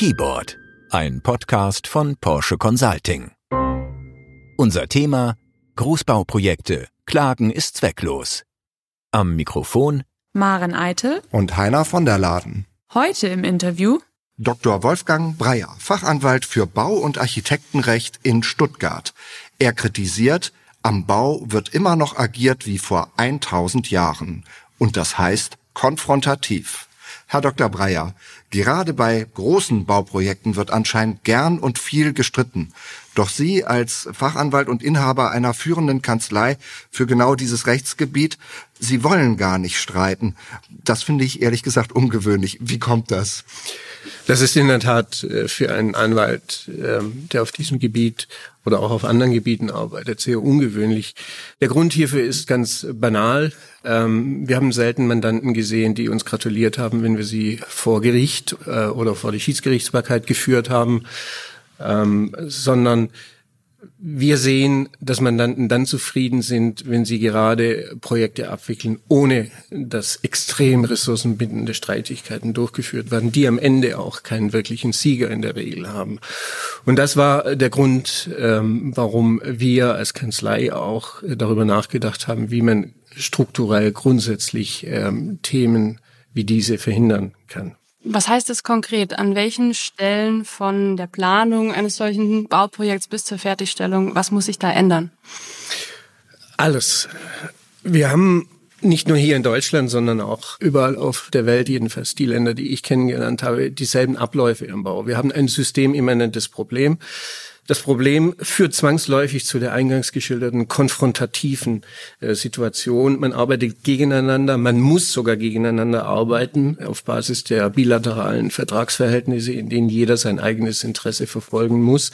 Keyboard, ein Podcast von Porsche Consulting. Unser Thema Großbauprojekte. Klagen ist zwecklos. Am Mikrofon Maren Eitel und Heiner von der Laden. Heute im Interview Dr. Wolfgang Breyer, Fachanwalt für Bau- und Architektenrecht in Stuttgart. Er kritisiert, am Bau wird immer noch agiert wie vor 1000 Jahren. Und das heißt konfrontativ. Herr Dr. Breyer, gerade bei großen Bauprojekten wird anscheinend gern und viel gestritten. Doch Sie als Fachanwalt und Inhaber einer führenden Kanzlei für genau dieses Rechtsgebiet, Sie wollen gar nicht streiten. Das finde ich ehrlich gesagt ungewöhnlich. Wie kommt das? Das ist in der Tat äh, für einen Anwalt, ähm, der auf diesem Gebiet oder auch auf anderen Gebieten arbeitet, sehr ungewöhnlich. Der Grund hierfür ist ganz banal. Ähm, wir haben selten Mandanten gesehen, die uns gratuliert haben, wenn wir sie vor Gericht äh, oder vor die Schiedsgerichtsbarkeit geführt haben, ähm, sondern wir sehen, dass Mandanten dann zufrieden sind, wenn sie gerade Projekte abwickeln, ohne dass extrem ressourcenbindende Streitigkeiten durchgeführt werden, die am Ende auch keinen wirklichen Sieger in der Regel haben. Und das war der Grund, ähm, warum wir als Kanzlei auch darüber nachgedacht haben, wie man strukturell grundsätzlich ähm, Themen wie diese verhindern kann. Was heißt das konkret? An welchen Stellen von der Planung eines solchen Bauprojekts bis zur Fertigstellung, was muss sich da ändern? Alles. Wir haben nicht nur hier in Deutschland, sondern auch überall auf der Welt, jedenfalls die Länder, die ich kennengelernt habe, dieselben Abläufe im Bau. Wir haben ein systemimmanentes Problem. Das Problem führt zwangsläufig zu der eingangs geschilderten konfrontativen äh, Situation. Man arbeitet gegeneinander, man muss sogar gegeneinander arbeiten auf Basis der bilateralen Vertragsverhältnisse, in denen jeder sein eigenes Interesse verfolgen muss,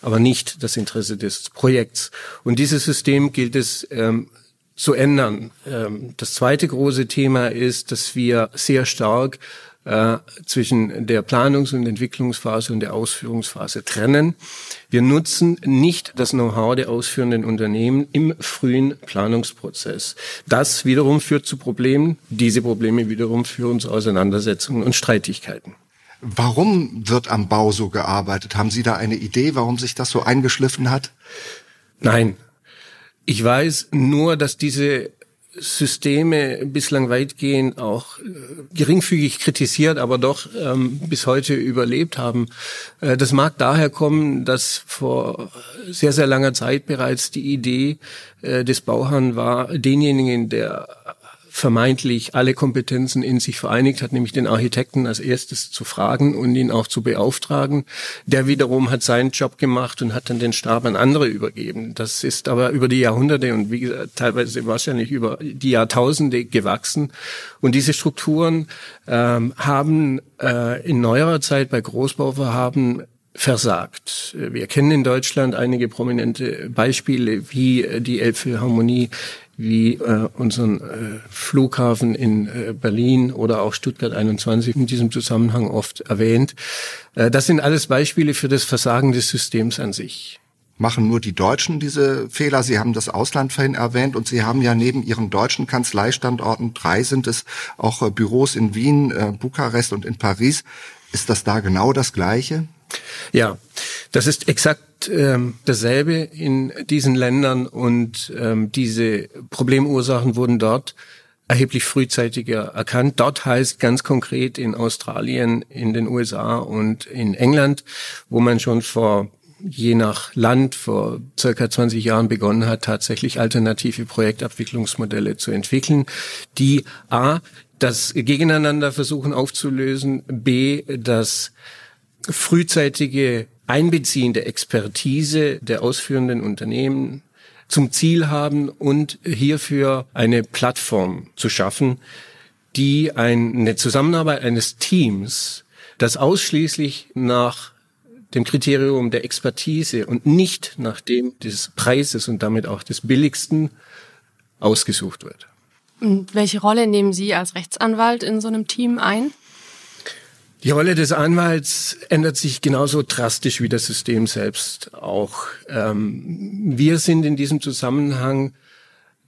aber nicht das Interesse des Projekts. Und dieses System gilt es ähm, zu ändern. Ähm, das zweite große Thema ist, dass wir sehr stark äh, zwischen der Planungs- und Entwicklungsphase und der Ausführungsphase trennen. Wir nutzen nicht das Know-how der ausführenden Unternehmen im frühen Planungsprozess. Das wiederum führt zu Problemen. Diese Probleme wiederum führen zu Auseinandersetzungen und Streitigkeiten. Warum wird am Bau so gearbeitet? Haben Sie da eine Idee, warum sich das so eingeschliffen hat? Nein. Ich weiß nur, dass diese Systeme bislang weitgehend auch äh, geringfügig kritisiert, aber doch ähm, bis heute überlebt haben. Äh, das mag daher kommen, dass vor sehr, sehr langer Zeit bereits die Idee äh, des Bauherrn war, denjenigen, der vermeintlich alle Kompetenzen in sich vereinigt hat, nämlich den Architekten als erstes zu fragen und ihn auch zu beauftragen. Der wiederum hat seinen Job gemacht und hat dann den Stab an andere übergeben. Das ist aber über die Jahrhunderte und wie gesagt, teilweise wahrscheinlich über die Jahrtausende gewachsen. Und diese Strukturen ähm, haben äh, in neuerer Zeit bei Großbauvorhaben versagt. Wir kennen in Deutschland einige prominente Beispiele wie die Elbphilharmonie, wie äh, unseren äh, Flughafen in äh, Berlin oder auch Stuttgart 21 in diesem Zusammenhang oft erwähnt. Äh, das sind alles Beispiele für das Versagen des Systems an sich. Machen nur die Deutschen diese Fehler? Sie haben das Ausland vorhin erwähnt und Sie haben ja neben Ihren deutschen Kanzleistandorten, drei sind es, auch äh, Büros in Wien, äh, Bukarest und in Paris. Ist das da genau das Gleiche? Ja, das ist exakt ähm, dasselbe in diesen Ländern und ähm, diese Problemursachen wurden dort erheblich frühzeitiger erkannt. Dort heißt ganz konkret in Australien, in den USA und in England, wo man schon vor je nach Land vor circa 20 Jahren begonnen hat, tatsächlich alternative Projektabwicklungsmodelle zu entwickeln, die A, das Gegeneinander versuchen aufzulösen, B, das frühzeitige Einbeziehen der Expertise der ausführenden Unternehmen zum Ziel haben und hierfür eine Plattform zu schaffen, die eine Zusammenarbeit eines Teams, das ausschließlich nach dem Kriterium der Expertise und nicht nach dem des Preises und damit auch des billigsten ausgesucht wird. Und welche Rolle nehmen Sie als Rechtsanwalt in so einem Team ein? Die Rolle des Anwalts ändert sich genauso drastisch wie das System selbst auch. Ähm, wir sind in diesem Zusammenhang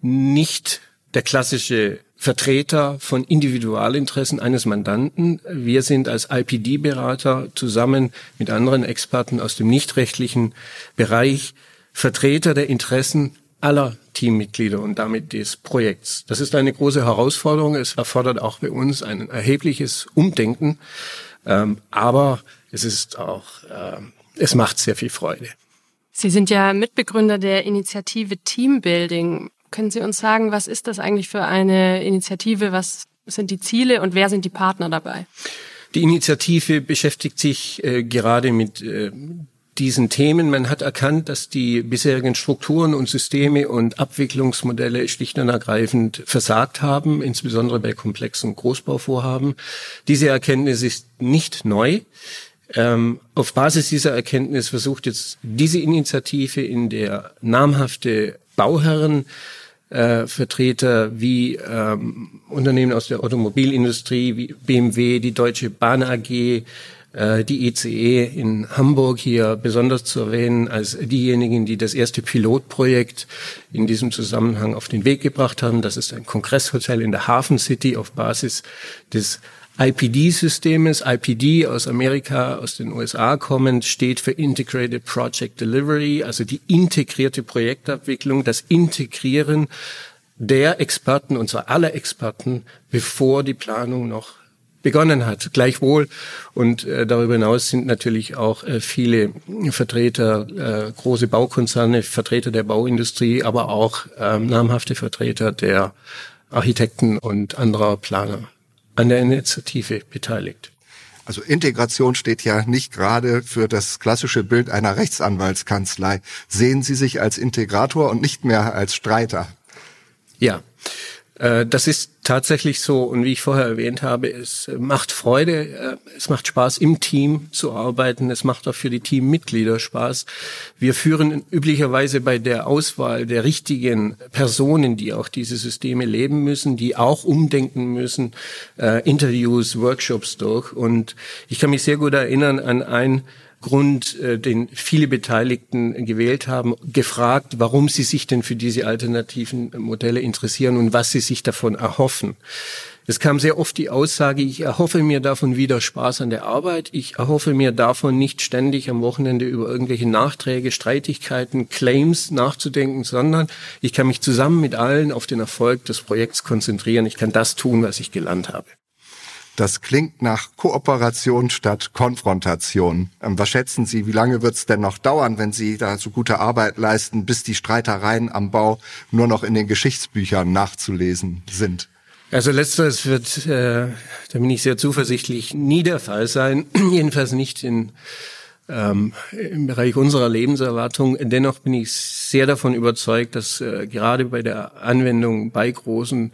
nicht der klassische Vertreter von Individualinteressen eines Mandanten. Wir sind als IPD-Berater zusammen mit anderen Experten aus dem nichtrechtlichen Bereich Vertreter der Interessen aller Teammitglieder und damit des Projekts. Das ist eine große Herausforderung. Es erfordert auch bei uns ein erhebliches Umdenken. Ähm, aber es ist auch, äh, es macht sehr viel Freude. Sie sind ja Mitbegründer der Initiative Teambuilding. Können Sie uns sagen, was ist das eigentlich für eine Initiative? Was sind die Ziele und wer sind die Partner dabei? Die Initiative beschäftigt sich äh, gerade mit äh, diesen Themen. Man hat erkannt, dass die bisherigen Strukturen und Systeme und Abwicklungsmodelle schlicht und ergreifend versagt haben, insbesondere bei komplexen Großbauvorhaben. Diese Erkenntnis ist nicht neu. Ähm, auf Basis dieser Erkenntnis versucht jetzt diese Initiative, in der namhafte Bauherren äh, wie ähm, Unternehmen aus der Automobilindustrie, wie BMW, die Deutsche Bahn AG, die ICE e in Hamburg hier besonders zu erwähnen als diejenigen, die das erste Pilotprojekt in diesem Zusammenhang auf den Weg gebracht haben. Das ist ein Kongresshotel in der Hafen City auf Basis des IPD-Systemes. IPD aus Amerika, aus den USA kommend, steht für Integrated Project Delivery, also die integrierte Projektabwicklung, das Integrieren der Experten, und zwar aller Experten, bevor die Planung noch begonnen hat. Gleichwohl und äh, darüber hinaus sind natürlich auch äh, viele Vertreter, äh, große Baukonzerne, Vertreter der Bauindustrie, aber auch äh, namhafte Vertreter der Architekten und anderer Planer an der Initiative beteiligt. Also Integration steht ja nicht gerade für das klassische Bild einer Rechtsanwaltskanzlei. Sehen Sie sich als Integrator und nicht mehr als Streiter? Ja, das ist tatsächlich so und wie ich vorher erwähnt habe, es macht Freude, äh, es macht Spaß im Team zu arbeiten, es macht auch für die Teammitglieder Spaß. Wir führen üblicherweise bei der Auswahl der richtigen Personen, die auch diese Systeme leben müssen, die auch umdenken müssen, äh, Interviews, Workshops durch und ich kann mich sehr gut erinnern an ein Grund, äh, den viele Beteiligten gewählt haben, gefragt, warum sie sich denn für diese alternativen Modelle interessieren und was sie sich davon erhoffen. Es kam sehr oft die Aussage, ich erhoffe mir davon wieder Spaß an der Arbeit. Ich erhoffe mir davon nicht ständig am Wochenende über irgendwelche Nachträge, Streitigkeiten, Claims nachzudenken, sondern ich kann mich zusammen mit allen auf den Erfolg des Projekts konzentrieren. Ich kann das tun, was ich gelernt habe. Das klingt nach Kooperation statt Konfrontation. Ähm, was schätzen Sie, wie lange wird es denn noch dauern, wenn Sie da so gute Arbeit leisten, bis die Streitereien am Bau nur noch in den Geschichtsbüchern nachzulesen sind? Also letzteres wird, äh, da bin ich sehr zuversichtlich, nie der Fall sein. Jedenfalls nicht in, ähm, im Bereich unserer Lebenserwartung. Dennoch bin ich sehr davon überzeugt, dass äh, gerade bei der Anwendung bei großen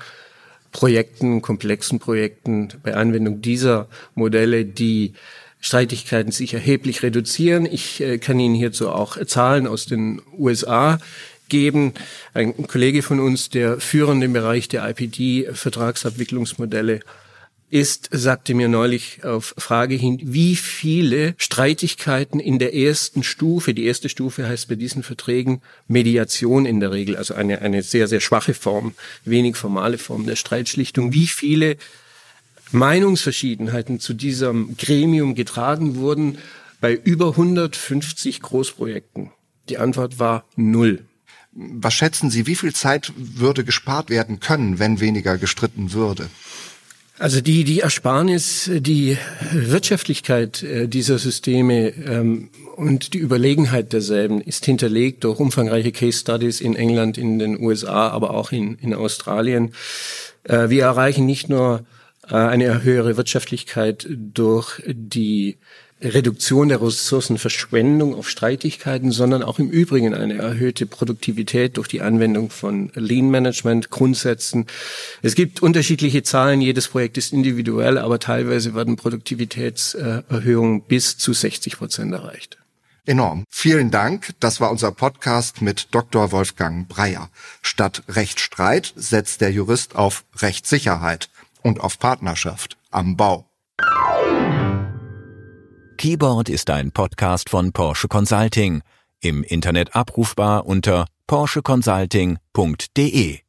Projekten, komplexen Projekten, bei Anwendung dieser Modelle, die Streitigkeiten sich erheblich reduzieren. Ich äh, kann Ihnen hierzu auch Zahlen aus den USA geben. Ein Kollege von uns, der führend im Bereich der IPD-Vertragsabwicklungsmodelle ist, sagte mir neulich auf Frage hin, wie viele Streitigkeiten in der ersten Stufe, die erste Stufe heißt bei diesen Verträgen Mediation in der Regel, also eine, eine sehr, sehr schwache Form, wenig formale Form der Streitschlichtung, wie viele Meinungsverschiedenheiten zu diesem Gremium getragen wurden bei über 150 Großprojekten. Die Antwort war null. Was schätzen Sie, wie viel Zeit würde gespart werden können, wenn weniger gestritten würde? Also die, die Ersparnis, die Wirtschaftlichkeit äh, dieser Systeme ähm, und die Überlegenheit derselben ist hinterlegt durch umfangreiche Case Studies in England, in den USA, aber auch in, in Australien. Äh, wir erreichen nicht nur äh, eine höhere Wirtschaftlichkeit durch die Reduktion der Ressourcenverschwendung auf Streitigkeiten, sondern auch im Übrigen eine erhöhte Produktivität durch die Anwendung von Lean Management Grundsätzen. Es gibt unterschiedliche Zahlen, jedes Projekt ist individuell, aber teilweise werden Produktivitätserhöhungen bis zu 60 Prozent erreicht. Enorm. Vielen Dank. Das war unser Podcast mit Dr. Wolfgang Breyer. Statt Rechtsstreit setzt der Jurist auf Rechtssicherheit und auf Partnerschaft am Bau. Keyboard ist ein Podcast von Porsche Consulting, im Internet abrufbar unter porscheconsulting.de.